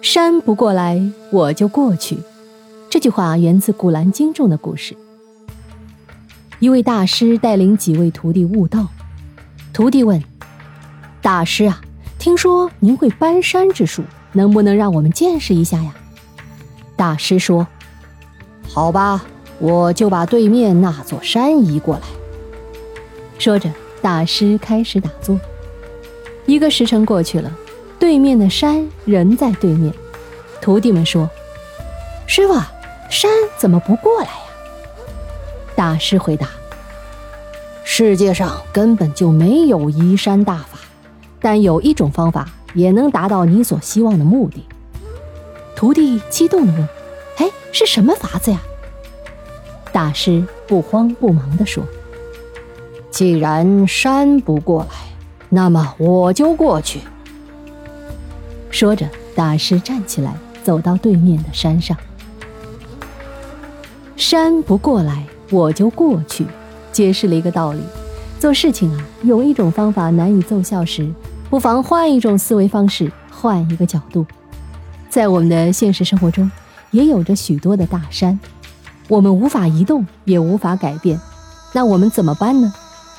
山不过来，我就过去。这句话源自《古兰经》中的故事。一位大师带领几位徒弟悟道，徒弟问：“大师啊，听说您会搬山之术，能不能让我们见识一下呀？”大师说：“好吧，我就把对面那座山移过来。”说着，大师开始打坐。一个时辰过去了。对面的山仍在对面，徒弟们说：“师傅，山怎么不过来呀？”大师回答：“世界上根本就没有移山大法，但有一种方法也能达到你所希望的目的。”徒弟激动地问：“哎，是什么法子呀？”大师不慌不忙地说：“既然山不过来，那么我就过去。”说着，大师站起来，走到对面的山上。山不过来，我就过去，解释了一个道理：做事情啊，有一种方法难以奏效时，不妨换一种思维方式，换一个角度。在我们的现实生活中，也有着许多的大山，我们无法移动，也无法改变。那我们怎么办呢？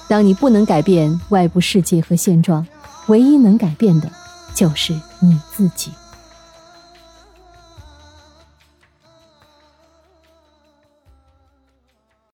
当你不能改变外部世界和现状，唯一能改变的。就是你自己。